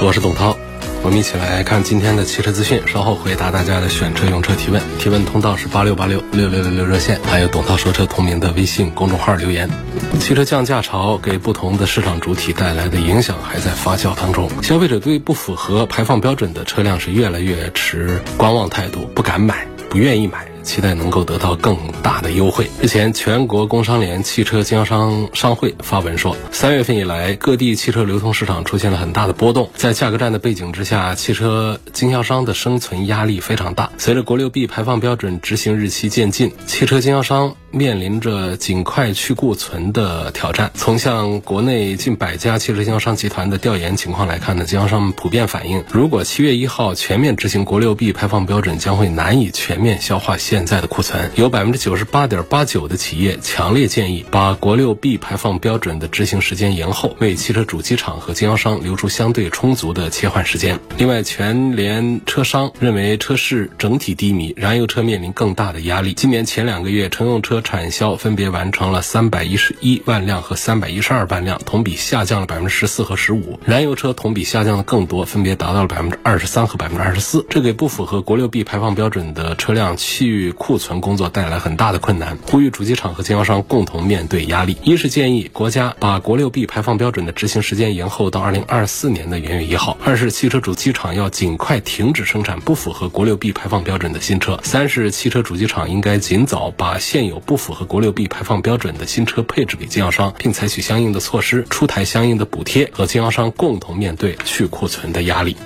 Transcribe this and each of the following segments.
我是董涛，我们一起来看今天的汽车资讯，稍后回答大家的选车用车提问。提问通道是八六八六六六六六热线，还有董涛说车同名的微信公众号留言。汽车降价潮给不同的市场主体带来的影响还在发酵当中，消费者对不符合排放标准的车辆是越来越持观望态度，不敢买，不愿意买。期待能够得到更大的优惠。日前，全国工商联汽车经销商商会发文说，三月份以来，各地汽车流通市场出现了很大的波动，在价格战的背景之下，汽车经销商的生存压力非常大。随着国六 B 排放标准执行日期渐近，汽车经销商面临着尽快去库存的挑战。从向国内近百家汽车经销商集团的调研情况来看呢，经销商们普遍反映，如果七月一号全面执行国六 B 排放标准，将会难以全面消化现在的库存。有百分之九十八点八九的企业强烈建议把国六 B 排放标准的执行时间延后，为汽车主机厂和经销商留出相对充足的切换时间。另外，全联车商认为车市整体低迷，燃油车面临更大的压力。今年前两个月，乘用车产销分别完成了三百一十一万辆和三百一十二万辆，同比下降了百分之十四和十五。燃油车同比下降的更多，分别达到了百分之二十三和百分之二十四。这给不符合国六 B 排放标准的车辆去库存。存工作带来很大的困难，呼吁主机厂和经销商共同面对压力。一是建议国家把国六 B 排放标准的执行时间延后到二零二四年的元月一号；二是汽车主机厂要尽快停止生产不符合国六 B 排放标准的新车；三是汽车主机厂应该尽早把现有不符合国六 B 排放标准的新车配置给经销商，并采取相应的措施，出台相应的补贴，和经销商共同面对去库存的压力。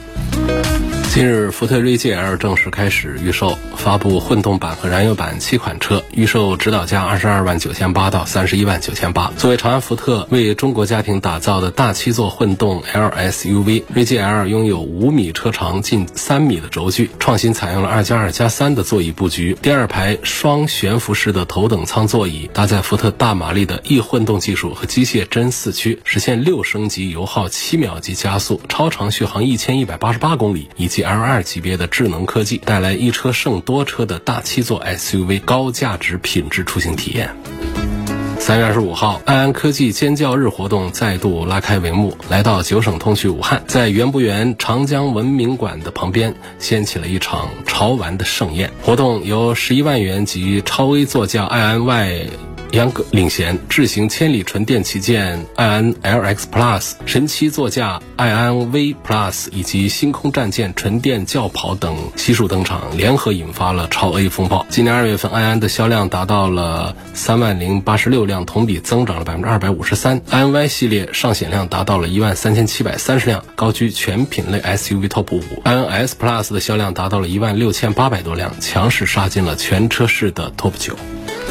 近日，福特锐界 L 正式开始预售，发布混动版和燃油版七款车，预售指导价二十二万九千八到三十一万九千八。作为长安福特为中国家庭打造的大七座混动 L SUV，锐界 L 拥有五米车长、近三米的轴距，创新采用了二加二加三的座椅布局，第二排双悬浮式的头等舱座椅，搭载福特大马力的 E 混动技术和机械真四驱，实现六升级油耗七秒级加速，超长续航一千一百八十八公里，以及 L2 级别的智能科技，带来一车胜多车的大七座 SUV 高价值品质出行体验。三月二十五号，爱安科技尖叫日活动再度拉开帷幕，来到九省通衢武汉，在园博园长江文明馆的旁边，掀起了一场潮玩的盛宴。活动由十一万元及超 A 座驾爱安 Y。杨格领衔，智行千里纯电旗舰爱安 LX Plus、神七座驾爱安 V Plus 以及星空战舰纯电轿跑等悉数登场，联合引发了超 A 风暴。今年二月份，爱安的销量达到了三万零八十六辆，同比增长了百分之二百五十三。爱安 Y 系列上险量达到了一万三千七百三十辆，高居全品类 SUV TOP 五。爱安 S Plus 的销量达到了一万六千八百多辆，强势杀进了全车市的 TOP 九。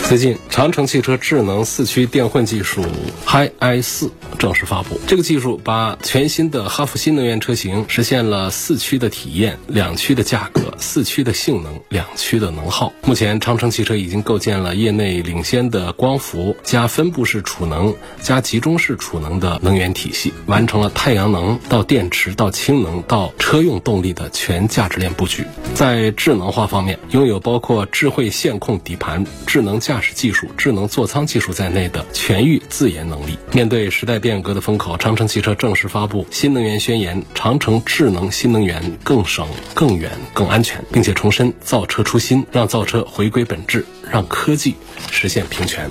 最近，长城汽车智能四驱电混技术 Hi-i 四正式发布。这个技术把全新的哈弗新能源车型实现了四驱的体验、两驱的价格、四驱的性能、两驱的能耗。目前，长城汽车已经构建了业内领先的光伏加分布式储能加集中式储能的能源体系，完成了太阳能到电池到氢能到车用动力的全价值链布局。在智能化方面，拥有包括智慧线控底盘、智能驾驶技术、智能座舱技术在内的全域自研能力。面对时代变革的风口，长城汽车正式发布新能源宣言：长城智能新能源更省、更远、更安全，并且重申造车初心，让造车回归本质，让科技实现平权。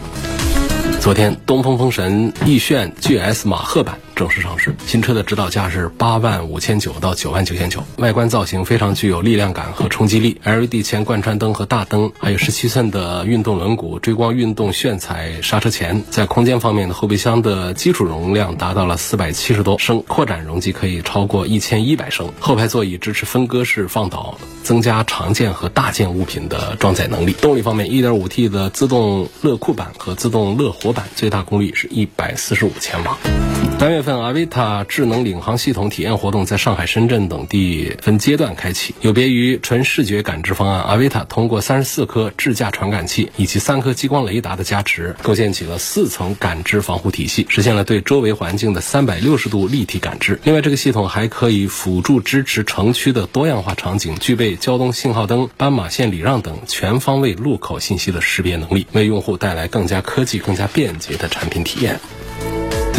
昨天，东风风神奕炫 GS 马赫版正式上市。新车的指导价是八万五千九到九万九千九。外观造型非常具有力量感和冲击力，LED 前贯穿灯和大灯，还有十七寸的运动轮毂、追光运动炫彩刹车钳。在空间方面的后备箱的基础容量达到了四百七十多升，扩展容积可以超过一千一百升。后排座椅支持分割式放倒，增加常见和大件物品的装载能力。动力方面，1.5T 的自动乐酷版和自动乐活版最大功率是一百四十五千瓦。三月份，阿维塔智能领航系统体验活动在上海、深圳等地分阶段开启。有别于纯视觉感知方案，阿维塔通过三十四颗智驾传感器以及三颗激光雷达的加持，构建起了四层感知防护体系，实现了对周围环境的三百六十度立体感知。另外，这个系统还可以辅助支持城区的多样化场景，具备交通信号灯、斑马线礼让等全方位路口信息的识别能力，为用户带来更加科技、更加便捷的产品体验。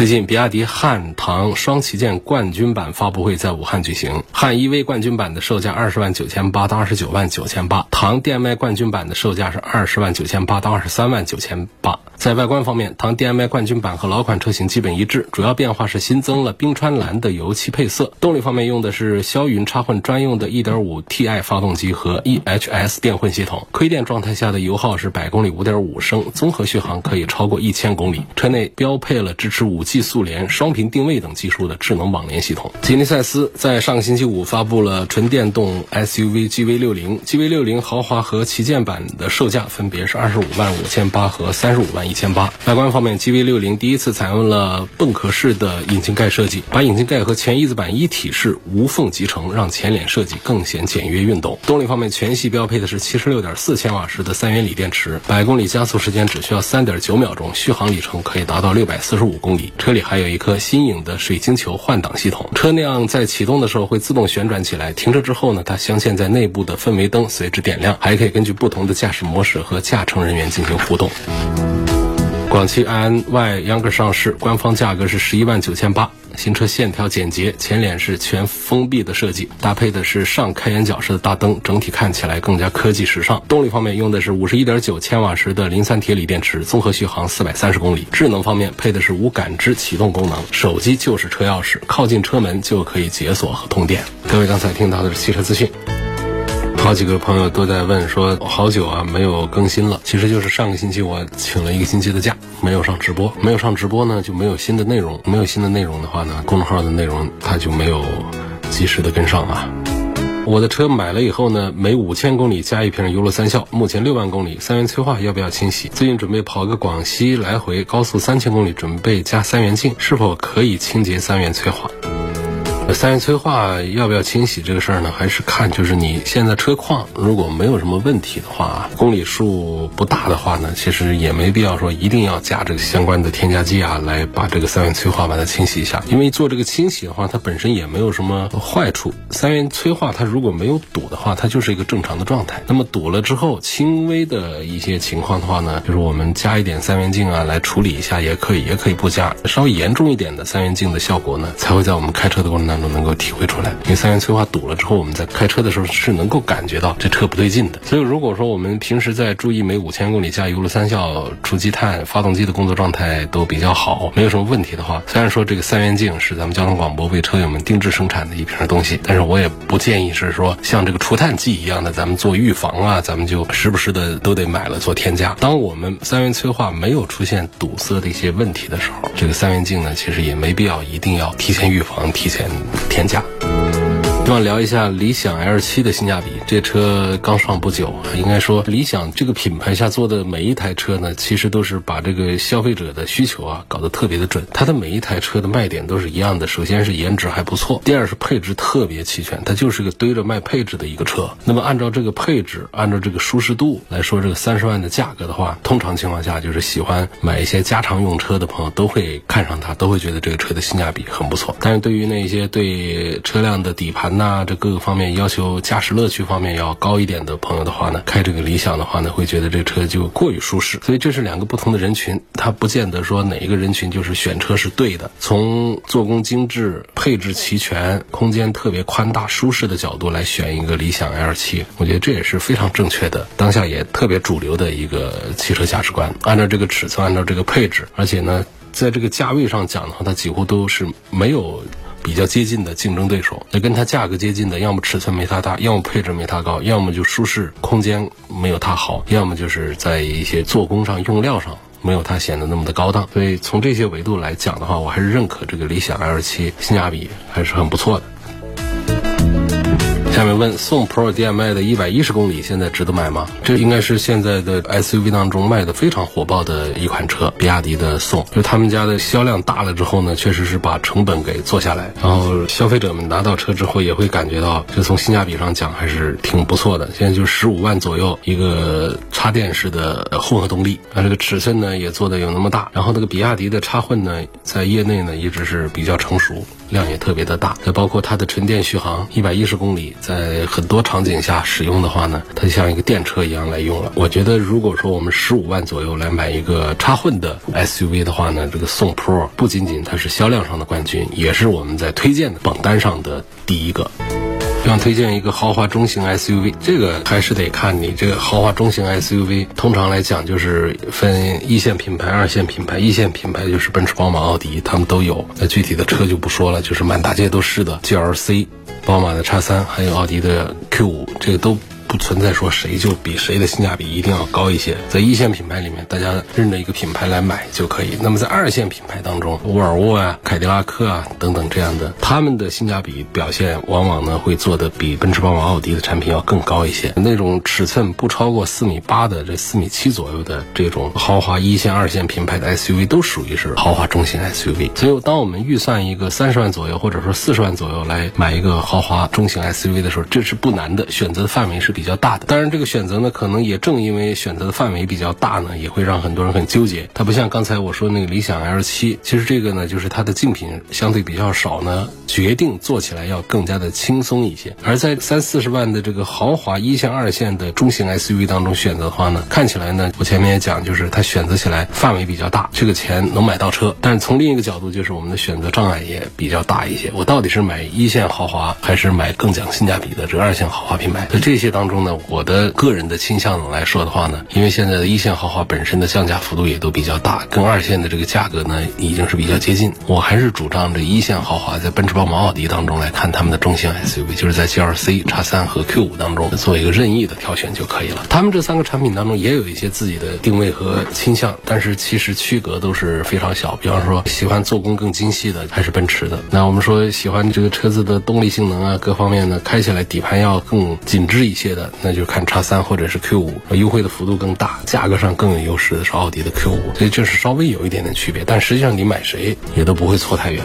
最近，比亚迪汉唐双旗舰冠军版发布会在武汉举行。汉 EV 冠军版的售价二十万九千八到二十九万九千八，唐电麦冠军版的售价是二十万九千八到二十三万九千八。在外观方面，唐 DM-i 冠军版和老款车型基本一致，主要变化是新增了冰川蓝的油漆配色。动力方面用的是霄云插混专用的 1.5Ti 发动机和 EHS 电混系统，亏电状态下的油耗是百公里5.5升，综合续航可以超过一千公里。车内标配了支持 5G 技速联、双屏定位等技术的智能网联系统。吉尼赛斯在上个星期五发布了纯电动 SUV GV60，GV60 豪华和旗舰版的售价分别是二十五万五千八和三十五万。一千八。外观方面，GV60 第一次采用了泵壳式的引擎盖设计，把引擎盖和前翼子板一体式无缝集成，让前脸设计更显简约运动。动力方面，全系标配的是七十六点四千瓦时的三元锂电池，百公里加速时间只需要三点九秒钟，续航里程可以达到六百四十五公里。车里还有一颗新颖的水晶球换挡系统，车辆在启动的时候会自动旋转起来，停车之后呢，它镶嵌在内部的氛围灯随之点亮，还可以根据不同的驾驶模式和驾乘人员进行互动。广汽埃安 Y Younger 上市，官方价格是十一万九千八。新车线条简洁，前脸是全封闭的设计，搭配的是上开眼角式的大灯，整体看起来更加科技时尚。动力方面用的是五十一点九千瓦时的磷酸铁锂电池，综合续航四百三十公里。智能方面配的是无感知启动功能，手机就是车钥匙，靠近车门就可以解锁和通电。各位刚才听到的是汽车资讯。好几个朋友都在问说，好久啊没有更新了。其实就是上个星期我请了一个星期的假，没有上直播。没有上直播呢，就没有新的内容。没有新的内容的话呢，公众号的内容它就没有及时的跟上啊。我的车买了以后呢，每五千公里加一瓶油乐三效，目前六万公里，三元催化要不要清洗？最近准备跑个广西来回高速三千公里，准备加三元镜，是否可以清洁三元催化？三元催化要不要清洗这个事儿呢？还是看就是你现在车况如果没有什么问题的话，公里数不大的话呢，其实也没必要说一定要加这个相关的添加剂啊，来把这个三元催化把它清洗一下。因为做这个清洗的话，它本身也没有什么坏处。三元催化它如果没有堵的话，它就是一个正常的状态。那么堵了之后，轻微的一些情况的话呢，就是我们加一点三元镜啊来处理一下也可以，也可以不加。稍微严重一点的三元镜的效果呢，才会在我们开车的过程中当中。能够体会出来，因为三元催化堵了之后，我们在开车的时候是能够感觉到这车不对劲的。所以如果说我们平时在注意每五千公里加油了三效除积碳，发动机的工作状态都比较好，没有什么问题的话，虽然说这个三元镜是咱们交通广播为车友们定制生产的一瓶东西，但是我也不建议是说像这个除碳剂一样的，咱们做预防啊，咱们就时不时的都得买了做添加。当我们三元催化没有出现堵塞的一些问题的时候，这个三元镜呢，其实也没必要一定要提前预防，提前。添加。希望聊一下理想 L7 的性价比。这车刚上不久，应该说理想这个品牌下做的每一台车呢，其实都是把这个消费者的需求啊搞得特别的准。它的每一台车的卖点都是一样的，首先是颜值还不错，第二是配置特别齐全，它就是个堆着卖配置的一个车。那么按照这个配置，按照这个舒适度来说，这个三十万的价格的话，通常情况下就是喜欢买一些家常用车的朋友都会看上它，都会觉得这个车的性价比很不错。但是对于那些对车辆的底盘呢，那这各个方面要求驾驶乐趣方面要高一点的朋友的话呢，开这个理想的话呢，会觉得这车就过于舒适。所以这是两个不同的人群，它不见得说哪一个人群就是选车是对的。从做工精致、配置齐全、空间特别宽大、舒适的角度来选一个理想 L7，我觉得这也是非常正确的，当下也特别主流的一个汽车价值观。按照这个尺寸，按照这个配置，而且呢，在这个价位上讲的话，它几乎都是没有。比较接近的竞争对手，那跟它价格接近的，要么尺寸没它大，要么配置没它高，要么就舒适空间没有它好，要么就是在一些做工上、用料上没有它显得那么的高档。所以从这些维度来讲的话，我还是认可这个理想 L7 性价比还是很不错的。下面问宋 Pro DM-i 的一百一十公里现在值得买吗？这应该是现在的 SUV 当中卖的非常火爆的一款车，比亚迪的宋。就他们家的销量大了之后呢，确实是把成本给做下来，然后消费者们拿到车之后也会感觉到，就从性价比上讲还是挺不错的。现在就十五万左右一个插电式的混合动力，啊，这个尺寸呢也做的有那么大，然后那个比亚迪的插混呢，在业内呢一直是比较成熟。量也特别的大，再包括它的纯电续航一百一十公里，在很多场景下使用的话呢，它就像一个电车一样来用了。我觉得如果说我们十五万左右来买一个插混的 SUV 的话呢，这个宋 Pro 不仅仅它是销量上的冠军，也是我们在推荐的榜单上的第一个。想推荐一个豪华中型 SUV，这个还是得看你这个豪华中型 SUV。通常来讲，就是分一线品牌、二线品牌。一线品牌就是奔驰、宝马、奥迪，他们都有。那具体的车就不说了，就是满大街都是的 GLC、宝马的 X 三，还有奥迪的 Q 五，这个都。不存在说谁就比谁的性价比一定要高一些，在一线品牌里面，大家认着一个品牌来买就可以。那么在二线品牌当中，沃尔沃啊、凯迪拉克啊等等这样的，他们的性价比表现往往呢会做的比奔驰、宝马、奥迪的产品要更高一些。那种尺寸不超过四米八的这四米七左右的这种豪华一线、二线品牌的 SUV 都属于是豪华中型 SUV。所以当我们预算一个三十万左右或者说四十万左右来买一个豪华中型 SUV 的时候，这是不难的，选择的范围是比。比较大的，当然这个选择呢，可能也正因为选择的范围比较大呢，也会让很多人很纠结。它不像刚才我说那个理想 L 七，其实这个呢，就是它的竞品相对比较少呢，决定做起来要更加的轻松一些。而在三四十万的这个豪华一线、二线的中型 SUV 当中选择的话呢，看起来呢，我前面也讲，就是它选择起来范围比较大，这个钱能买到车。但是从另一个角度，就是我们的选择障碍也比较大一些。我到底是买一线豪华，还是买更讲性价比的这个二线豪华品牌？在这些当中。中呢，我的个人的倾向来说的话呢，因为现在的一线豪华本身的降价幅度也都比较大，跟二线的这个价格呢已经是比较接近。我还是主张这一线豪华在奔驰、宝马、奥迪当中来看他们的中型 SUV，就是在 GLC、X 三和 Q 五当中做一个任意的挑选就可以了。他们这三个产品当中也有一些自己的定位和倾向，但是其实区隔都是非常小。比方说，喜欢做工更精细的还是奔驰的。那我们说喜欢这个车子的动力性能啊，各方面呢，开起来底盘要更紧致一些的那就看叉三或者是 Q 五，优惠的幅度更大，价格上更有优势的是奥迪的 Q 五，所以这是稍微有一点点区别，但实际上你买谁也都不会错太远。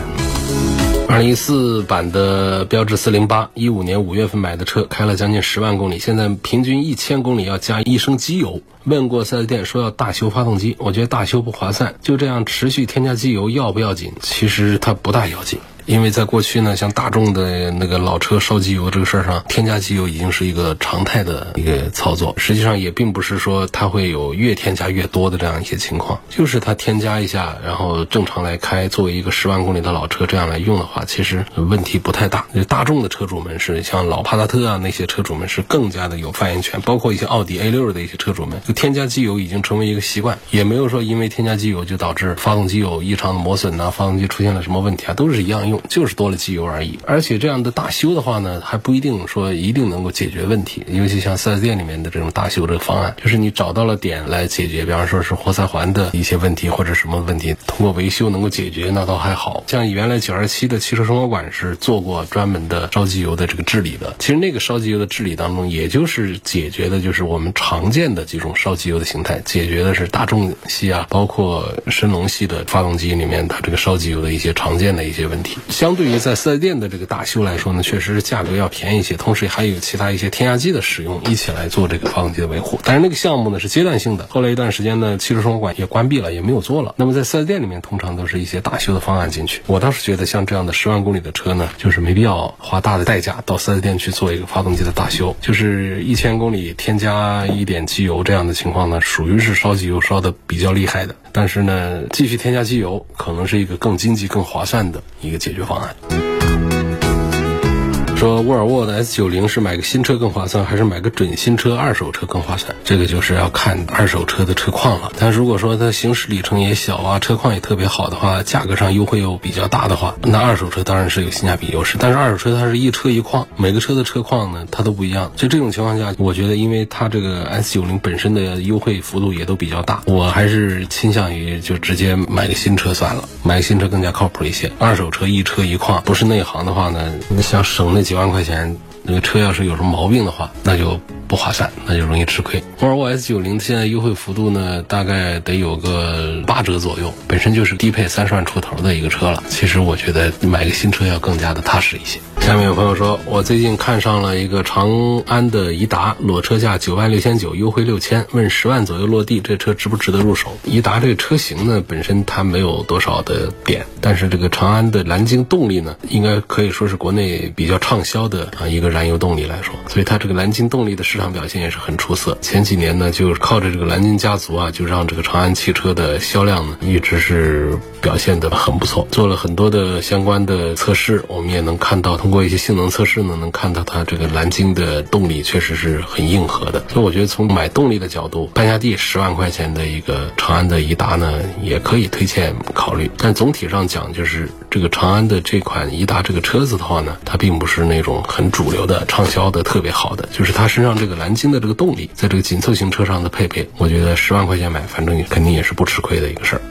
二零一四版的标致四零八，一五年五月份买的车，开了将近十万公里，现在平均一千公里要加一升机油。问过四 S 店说要大修发动机，我觉得大修不划算，就这样持续添加机油要不要紧？其实它不大要紧。因为在过去呢，像大众的那个老车烧机油这个事儿上，添加机油已经是一个常态的一个操作。实际上也并不是说它会有越添加越多的这样一些情况，就是它添加一下，然后正常来开，作为一个十万公里的老车这样来用的话，其实问题不太大。大众的车主们是像老帕萨特啊那些车主们是更加的有发言权，包括一些奥迪 A 六的一些车主们，就添加机油已经成为一个习惯，也没有说因为添加机油就导致发动机有异常的磨损呐，发动机出现了什么问题啊，都是一样用。就是多了机油而已，而且这样的大修的话呢，还不一定说一定能够解决问题。尤其像四 S 店里面的这种大修这个方案，就是你找到了点来解决，比方说是活塞环的一些问题或者什么问题，通过维修能够解决，那倒还好像原来九二七的汽车生活馆是做过专门的烧机油的这个治理的。其实那个烧机油的治理当中，也就是解决的就是我们常见的几种烧机油的形态，解决的是大众系啊，包括神龙系的发动机里面它这个烧机油的一些常见的一些问题。相对于在四 S 店的这个大修来说呢，确实是价格要便宜一些，同时还有其他一些添加剂的使用，一起来做这个发动机的维护。但是那个项目呢是阶段性的，后来一段时间呢，汽车生活馆也关闭了，也没有做了。那么在四 S 店里面，通常都是一些大修的方案进去。我倒是觉得像这样的十万公里的车呢，就是没必要花大的代价到四 S 店去做一个发动机的大修，就是一千公里添加一点机油这样的情况呢，属于是烧机油烧的比较厉害的。但是呢，继续添加机油可能是一个更经济、更划算的一个解决方案。说沃尔沃的 S 九零是买个新车更划算，还是买个准新车二手车更划算？这个就是要看二手车的车况了。但如果说它行驶里程也小啊，车况也特别好的话，价格上优惠又比较大的话，那二手车当然是有性价比优势。但是二手车它是一车一况，每个车的车况呢它都不一样。就这种情况下，我觉得因为它这个 S 九零本身的优惠幅度也都比较大，我还是倾向于就直接买个新车算了，买个新车更加靠谱一些。二手车一车一况，不是内行的话呢，你想省那。几万块钱那个车要是有什么毛病的话，那就不划算，那就容易吃亏。沃尔沃 S 九零现在优惠幅度呢，大概得有个八折左右，本身就是低配三十万出头的一个车了。其实我觉得买个新车要更加的踏实一些。下面有朋友说，我最近看上了一个长安的颐达，裸车价九万六千九，优惠六千，问十万左右落地，这车值不值得入手？颐达这个车型呢，本身它没有多少的点，但是这个长安的蓝鲸动力呢，应该可以说是国内比较畅销的啊一个燃油动力来说，所以它这个蓝鲸动力的市场表现也是很出色。前几年呢，就是靠着这个蓝鲸家族啊，就让这个长安汽车的销量呢，一直是表现的很不错，做了很多的相关的测试，我们也能看到通过。一些性能测试呢，能看到它这个蓝鲸的动力确实是很硬核的，所以我觉得从买动力的角度，半下地十万块钱的一个长安的颐达呢，也可以推荐考虑。但总体上讲，就是这个长安的这款颐达这个车子的话呢，它并不是那种很主流的、畅销的特别好的，就是它身上这个蓝鲸的这个动力，在这个紧凑型车上的配备，我觉得十万块钱买，反正肯定也是不吃亏的一个事儿。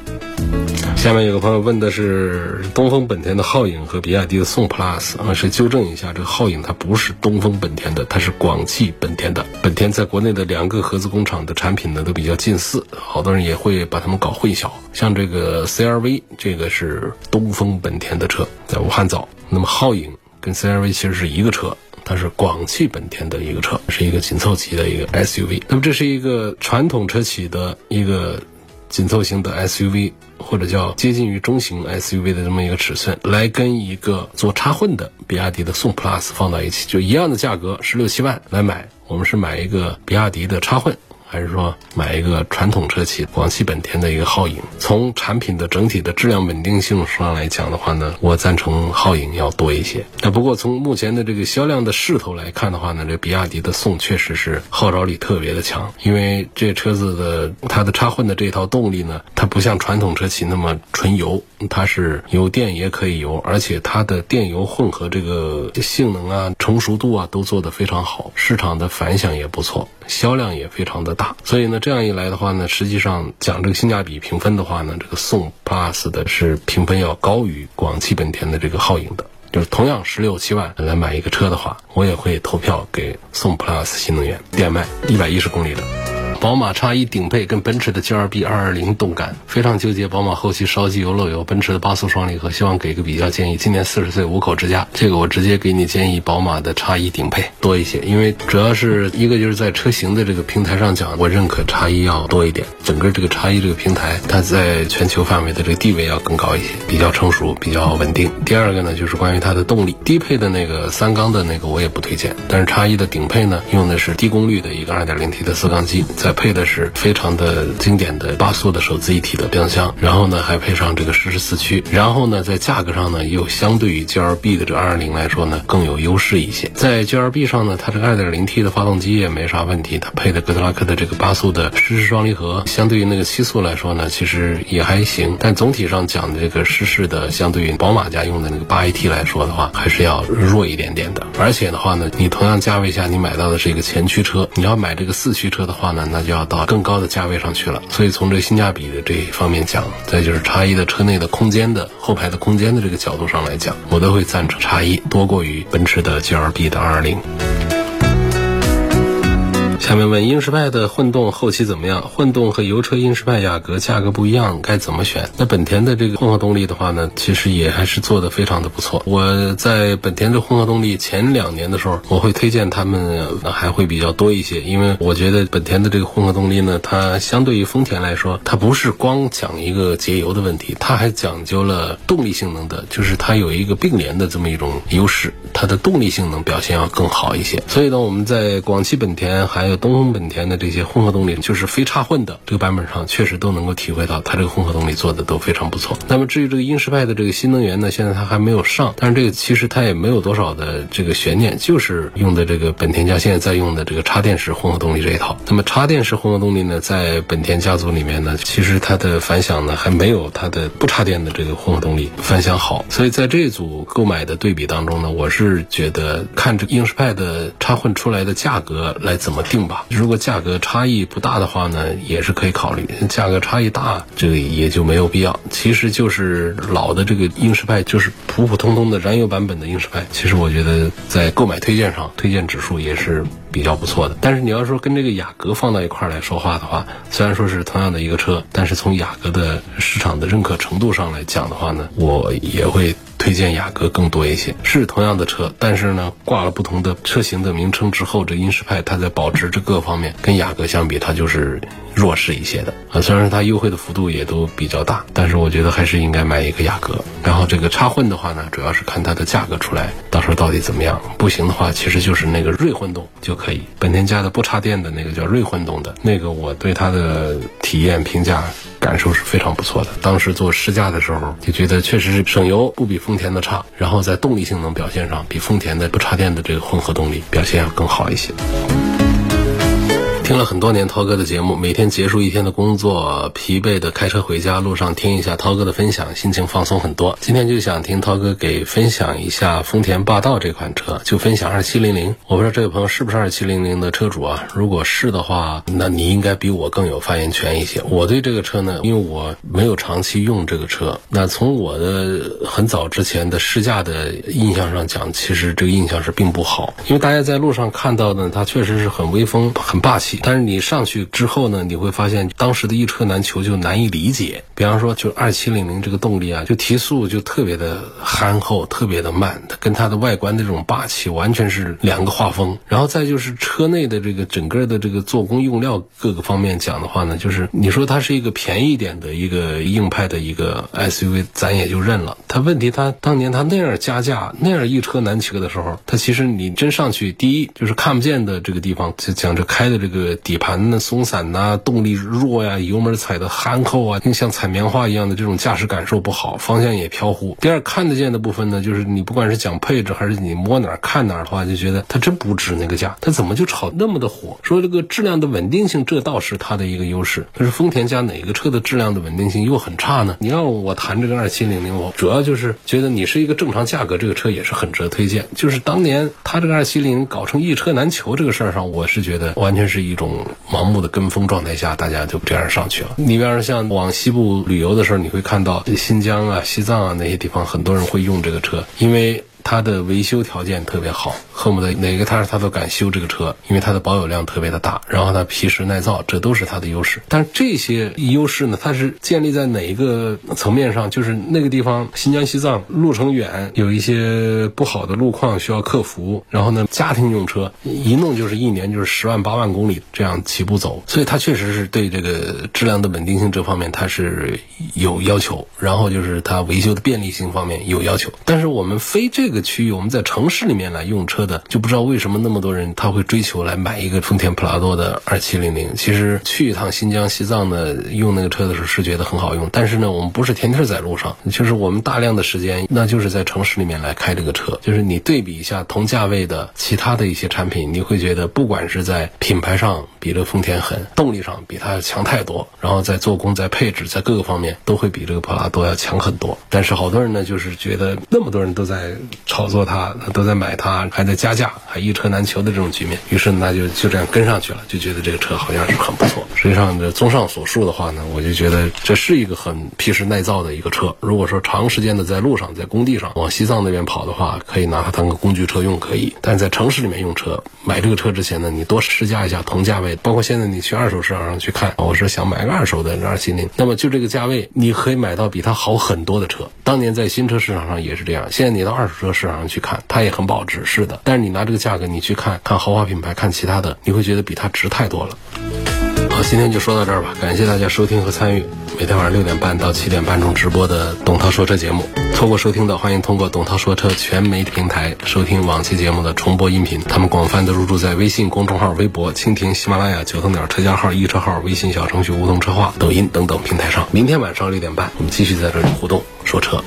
下面有个朋友问的是东风本田的皓影和比亚迪的宋 PLUS 啊，是纠正一下，这个皓影它不是东风本田的，它是广汽本田的。本田在国内的两个合资工厂的产品呢都比较近似，好多人也会把它们搞混淆。像这个 CRV，这个是东风本田的车，在武汉造。那么皓影跟 CRV 其实是一个车，它是广汽本田的一个车，是一个紧凑级的一个 SUV。那么这是一个传统车企的一个。紧凑型的 SUV 或者叫接近于中型 SUV 的这么一个尺寸，来跟一个做插混的比亚迪的宋 PLUS 放到一起，就一样的价格，十六七万来买，我们是买一个比亚迪的插混。还是说买一个传统车企广汽本田的一个皓影，从产品的整体的质量稳定性上来讲的话呢，我赞成皓影要多一些。那不过从目前的这个销量的势头来看的话呢，这比亚迪的宋确实是号召力特别的强，因为这车子的它的插混的这套动力呢，它不像传统车企那么纯油，它是有电也可以油，而且它的电油混合这个性能啊、成熟度啊都做得非常好，市场的反响也不错，销量也非常的。大，所以呢，这样一来的话呢，实际上讲这个性价比评分的话呢，这个宋 PLUS 的是评分要高于广汽本田的这个皓影的。就是同样十六七万来买一个车的话，我也会投票给宋 PLUS 新能源电麦一百一十公里的。宝马 X1 顶配跟奔驰的 GLB 220动感，非常纠结。宝马后期烧机油漏油，奔驰的八速双离合，希望给个比较建议。今年四十岁五口之家，这个我直接给你建议宝马的 X1 顶配多一些，因为主要是一个就是在车型的这个平台上讲，我认可 X1 要多一点。整个这个 X1 这个平台，它在全球范围的这个地位要更高一些，比较成熟，比较稳定。第二个呢，就是关于它的动力，低配的那个三缸的那个我也不推荐，但是 X1 的顶配呢，用的是低功率的一个 2.0T 的四缸机。再配的是非常的经典的八速的手自一体的变速箱，然后呢还配上这个适时四驱，然后呢在价格上呢又相对于 G L B 的这二零来说呢更有优势一些。在 G L B 上呢，它这个二点零 T 的发动机也没啥问题，它配的哥特拉克的这个八速的湿式双离合，相对于那个七速来说呢，其实也还行。但总体上讲这个湿式的，相对于宝马家用的那个八 A T 来说的话，还是要弱一点点的。而且的话呢，你同样价位下你买到的是一个前驱车，你要买这个四驱车的话呢，那就要到更高的价位上去了，所以从这性价比的这一方面讲，再就是叉一的车内的空间的后排的空间的这个角度上来讲，我都会赞成叉一多过于奔驰的 G L B 的二二零。下面问英仕派的混动后期怎么样？混动和油车英仕派雅阁价格不一样，该怎么选？那本田的这个混合动力的话呢，其实也还是做的非常的不错。我在本田的混合动力前两年的时候，我会推荐他们还会比较多一些，因为我觉得本田的这个混合动力呢，它相对于丰田来说，它不是光讲一个节油的问题，它还讲究了动力性能的，就是它有一个并联的这么一种优势，它的动力性能表现要更好一些。所以呢，我们在广汽本田还。还有东风本田的这些混合动力，就是非插混的这个版本上，确实都能够体会到它这个混合动力做的都非常不错。那么至于这个英仕派的这个新能源呢，现在它还没有上，但是这个其实它也没有多少的这个悬念，就是用的这个本田家现在在用的这个插电式混合动力这一套。那么插电式混合动力呢，在本田家族里面呢，其实它的反响呢还没有它的不插电的这个混合动力反响好。所以在这组购买的对比当中呢，我是觉得看这个英仕派的插混出来的价格来怎么定。定吧。如果价格差异不大的话呢，也是可以考虑；价格差异大，这个也就没有必要。其实就是老的这个英仕派，就是普普通通的燃油版本的英仕派。其实我觉得在购买推荐上，推荐指数也是比较不错的。但是你要说跟这个雅阁放到一块儿来说话的话，虽然说是同样的一个车，但是从雅阁的市场的认可程度上来讲的话呢，我也会。推荐雅阁更多一些，是同样的车，但是呢，挂了不同的车型的名称之后，这英仕派它在保值这各方面跟雅阁相比，它就是弱势一些的啊。虽然它优惠的幅度也都比较大，但是我觉得还是应该买一个雅阁。然后这个插混的话呢，主要是看它的价格出来，到时候到底怎么样。不行的话，其实就是那个锐混动就可。可以本田家的不插电的那个叫锐混动的那个，我对它的体验评价感受是非常不错的。当时做试驾的时候就觉得确实是省油不比。丰田的差，然后在动力性能表现上，比丰田的不插电的这个混合动力表现要更好一些。听了很多年涛哥的节目，每天结束一天的工作，疲惫的开车回家路上听一下涛哥的分享，心情放松很多。今天就想听涛哥给分享一下丰田霸道这款车，就分享二七零零。我不知道这位朋友是不是二七零零的车主啊？如果是的话，那你应该比我更有发言权一些。我对这个车呢，因为我没有长期用这个车，那从我的很早之前的试驾的印象上讲，其实这个印象是并不好。因为大家在路上看到呢，它确实是很威风、很霸气。但是你上去之后呢，你会发现当时的一车难求，就难以理解。比方说，就二七零零这个动力啊，就提速就特别的憨厚，特别的慢，它跟它的外观的这种霸气完全是两个画风。然后再就是车内的这个整个的这个做工用料各个方面讲的话呢，就是你说它是一个便宜点的一个硬派的一个 SUV，咱也就认了。它问题它当年它那样加价那样一车难求的时候，它其实你真上去，第一就是看不见的这个地方，就讲这开的这个。底盘呢松散呐，动力弱呀，油门踩的憨厚啊，像踩棉花一样的这种驾驶感受不好，方向也飘忽。第二看得见的部分呢，就是你不管是讲配置还是你摸哪儿看哪儿的话，就觉得它真不值那个价，它怎么就炒那么的火？说这个质量的稳定性，这倒是它的一个优势。可是丰田家哪个车的质量的稳定性又很差呢？你让我谈这个二七零零，我主要就是觉得你是一个正常价格，这个车也是很值得推荐。就是当年它这个二七零搞成一车难求这个事儿上，我是觉得完全是一种。盲目的跟风状态下，大家就这样上去了。你比方说像往西部旅游的时候，你会看到新疆啊、西藏啊那些地方，很多人会用这个车，因为。它的维修条件特别好，恨不得哪个摊儿他都敢修这个车，因为它的保有量特别的大，然后它皮实耐造，这都是它的优势。但是这些优势呢，它是建立在哪一个层面上？就是那个地方新疆西藏路程远，有一些不好的路况需要克服，然后呢，家庭用车一弄就是一年就是十万八万公里这样起步走，所以它确实是对这个质量的稳定性这方面它是有要求，然后就是它维修的便利性方面有要求。但是我们非这个。个区域我们在城市里面来用车的，就不知道为什么那么多人他会追求来买一个丰田普拉多的二七零零。其实去一趟新疆、西藏呢，用那个车的时候是觉得很好用，但是呢，我们不是天天在路上，就是我们大量的时间，那就是在城市里面来开这个车。就是你对比一下同价位的其他的一些产品，你会觉得不管是在品牌上比这丰田狠，动力上比它强太多，然后在做工、在配置、在各个方面都会比这个普拉多要强很多。但是好多人呢，就是觉得那么多人都在。炒作它，都在买它，还在加价，还一车难求的这种局面，于是那就就这样跟上去了，就觉得这个车好像是很不错。实际上，这综上所述的话呢，我就觉得这是一个很皮实耐造的一个车。如果说长时间的在路上，在工地上往西藏那边跑的话，可以拿它当个工具车用，可以。但在城市里面用车，买这个车之前呢，你多试驾一下同价位，包括现在你去二手市场上去看，我是想买个二手的二七零，那么就这个价位，你可以买到比它好很多的车。当年在新车市场上也是这样，现在你到二手车。车市场上去看，它也很保值，是的。但是你拿这个价格，你去看看豪华品牌，看其他的，你会觉得比它值太多了。好，今天就说到这儿吧，感谢大家收听和参与每天晚上六点半到七点半中直播的董涛说车节目。错过收听的，欢迎通过董涛说车全媒体平台收听往期节目的重播音频。他们广泛的入驻在微信公众号、微博、蜻蜓、喜马拉雅、九头鸟车家号、易车号、微信小程序梧桐车话、抖音等等平台上。明天晚上六点半，我们继续在这里互动说车。